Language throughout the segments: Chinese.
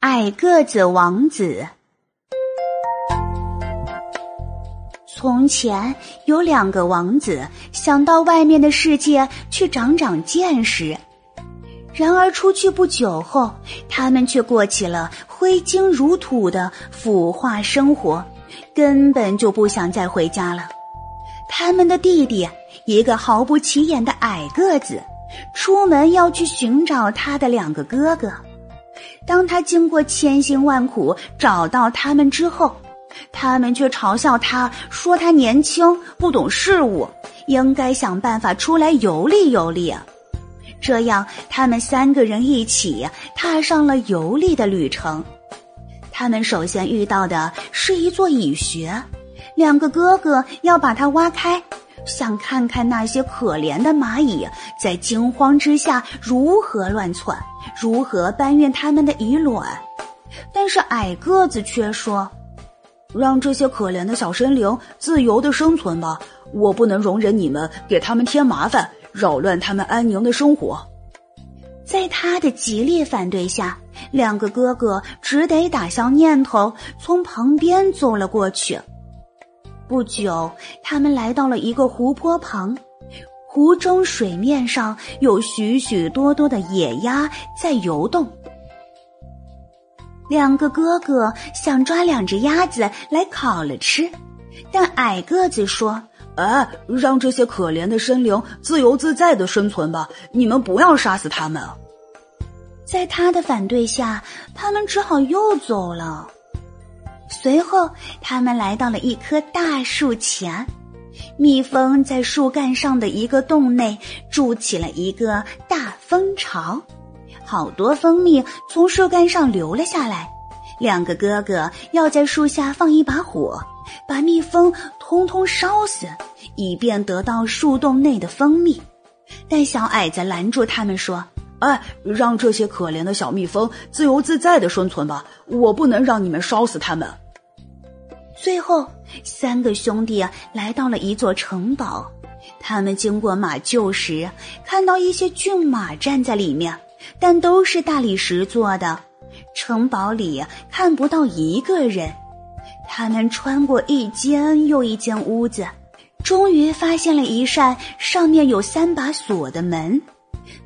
矮个子王子。从前有两个王子，想到外面的世界去长长见识。然而出去不久后，他们却过起了挥金如土的腐化生活，根本就不想再回家了。他们的弟弟，一个毫不起眼的矮个子，出门要去寻找他的两个哥哥。当他经过千辛万苦找到他们之后，他们却嘲笑他说他年轻不懂事物，应该想办法出来游历游历。这样，他们三个人一起踏上了游历的旅程。他们首先遇到的是一座蚁穴，两个哥哥要把它挖开，想看看那些可怜的蚂蚁在惊慌之下如何乱窜，如何搬运他们的蚁卵。但是矮个子却说。让这些可怜的小生灵自由的生存吧，我不能容忍你们给他们添麻烦，扰乱他们安宁的生活。在他的极力反对下，两个哥哥只得打消念头，从旁边走了过去。不久，他们来到了一个湖泊旁，湖中水面上有许许多多的野鸭在游动。两个哥哥想抓两只鸭子来烤了吃，但矮个子说：“哎，让这些可怜的生灵自由自在的生存吧，你们不要杀死他们。”在他的反对下，他们只好又走了。随后，他们来到了一棵大树前，蜜蜂在树干上的一个洞内筑起了一个大蜂巢。好多蜂蜜从树干上流了下来，两个哥哥要在树下放一把火，把蜜蜂通通烧死，以便得到树洞内的蜂蜜。但小矮子拦住他们说：“哎，让这些可怜的小蜜蜂自由自在的生存吧，我不能让你们烧死它们。”最后，三个兄弟来到了一座城堡，他们经过马厩时，看到一些骏马站在里面。但都是大理石做的，城堡里看不到一个人。他们穿过一间又一间屋子，终于发现了一扇上面有三把锁的门，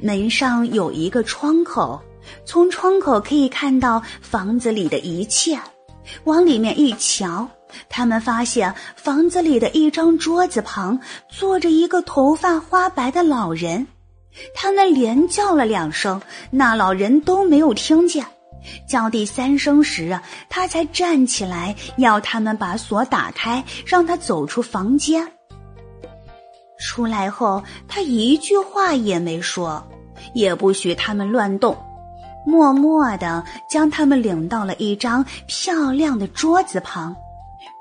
门上有一个窗口，从窗口可以看到房子里的一切。往里面一瞧，他们发现房子里的一张桌子旁坐着一个头发花白的老人。他们连叫了两声，那老人都没有听见。叫第三声时，他才站起来，要他们把锁打开，让他走出房间。出来后，他一句话也没说，也不许他们乱动，默默地将他们领到了一张漂亮的桌子旁。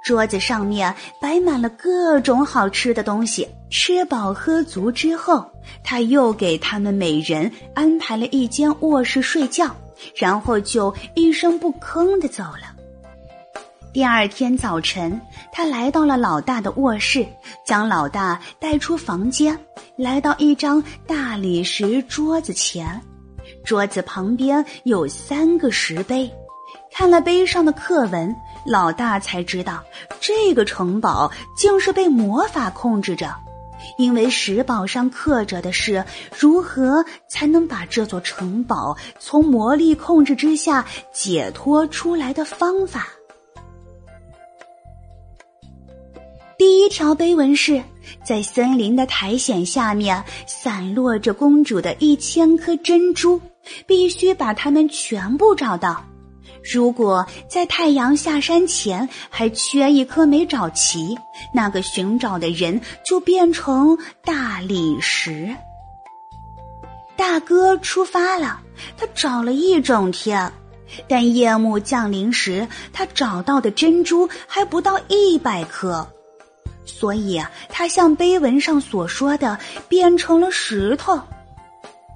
桌子上面摆满了各种好吃的东西。吃饱喝足之后，他又给他们每人安排了一间卧室睡觉，然后就一声不吭的走了。第二天早晨，他来到了老大的卧室，将老大带出房间，来到一张大理石桌子前，桌子旁边有三个石碑。看了碑上的刻文，老大才知道这个城堡竟是被魔法控制着，因为石堡上刻着的是如何才能把这座城堡从魔力控制之下解脱出来的方法。条碑文是在森林的苔藓下面散落着公主的一千颗珍珠，必须把它们全部找到。如果在太阳下山前还缺一颗没找齐，那个寻找的人就变成大理石。大哥出发了，他找了一整天，但夜幕降临时，他找到的珍珠还不到一百颗，所以他像碑文上所说的，变成了石头。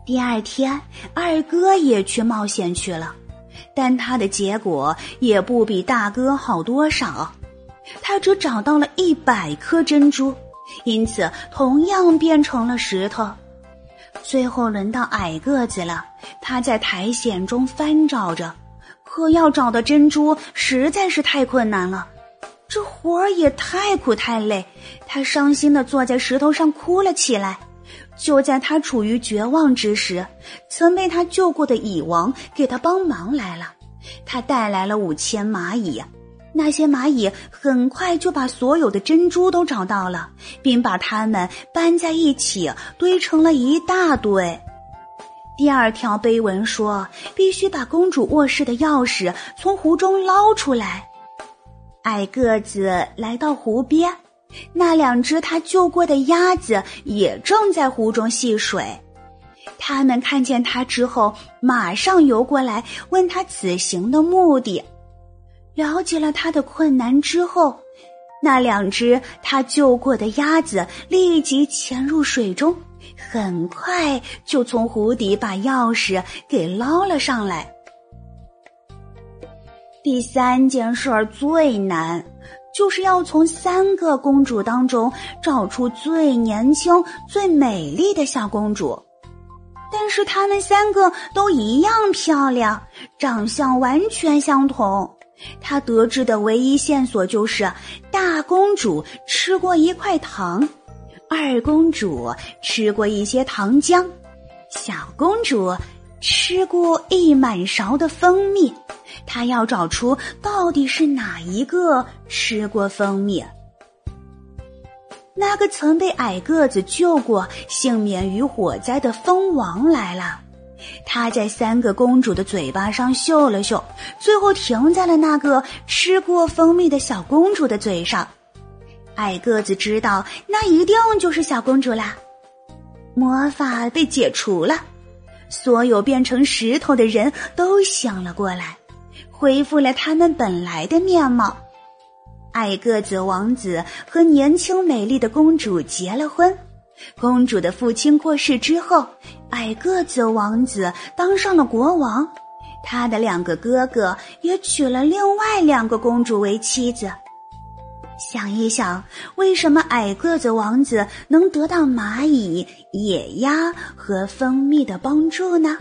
第二天，二哥也去冒险去了。但他的结果也不比大哥好多少，他只找到了一百颗珍珠，因此同样变成了石头。最后轮到矮个子了，他在苔藓中翻找着，可要找到珍珠实在是太困难了，这活儿也太苦太累。他伤心的坐在石头上哭了起来。就在他处于绝望之时，曾被他救过的蚁王给他帮忙来了。他带来了五千蚂蚁，那些蚂蚁很快就把所有的珍珠都找到了，并把它们搬在一起堆成了一大堆。第二条碑文说，必须把公主卧室的钥匙从湖中捞出来。矮个子来到湖边，那两只他救过的鸭子也正在湖中戏水。他们看见他之后，马上游过来问他此行的目的。了解了他的困难之后，那两只他救过的鸭子立即潜入水中。很快就从湖底把钥匙给捞了上来。第三件事儿最难，就是要从三个公主当中找出最年轻、最美丽的小公主。但是她们三个都一样漂亮，长相完全相同。他得知的唯一线索就是大公主吃过一块糖。二公主吃过一些糖浆，小公主吃过一满勺的蜂蜜。他要找出到底是哪一个吃过蜂蜜。那个曾被矮个子救过、幸免于火灾的蜂王来了。他在三个公主的嘴巴上嗅了嗅，最后停在了那个吃过蜂蜜的小公主的嘴上。矮个子知道，那一定就是小公主啦。魔法被解除了，所有变成石头的人都醒了过来，恢复了他们本来的面貌。矮个子王子和年轻美丽的公主结了婚。公主的父亲过世之后，矮个子王子当上了国王，他的两个哥哥也娶了另外两个公主为妻子。想一想，为什么矮个子王子能得到蚂蚁、野鸭和蜂蜜的帮助呢？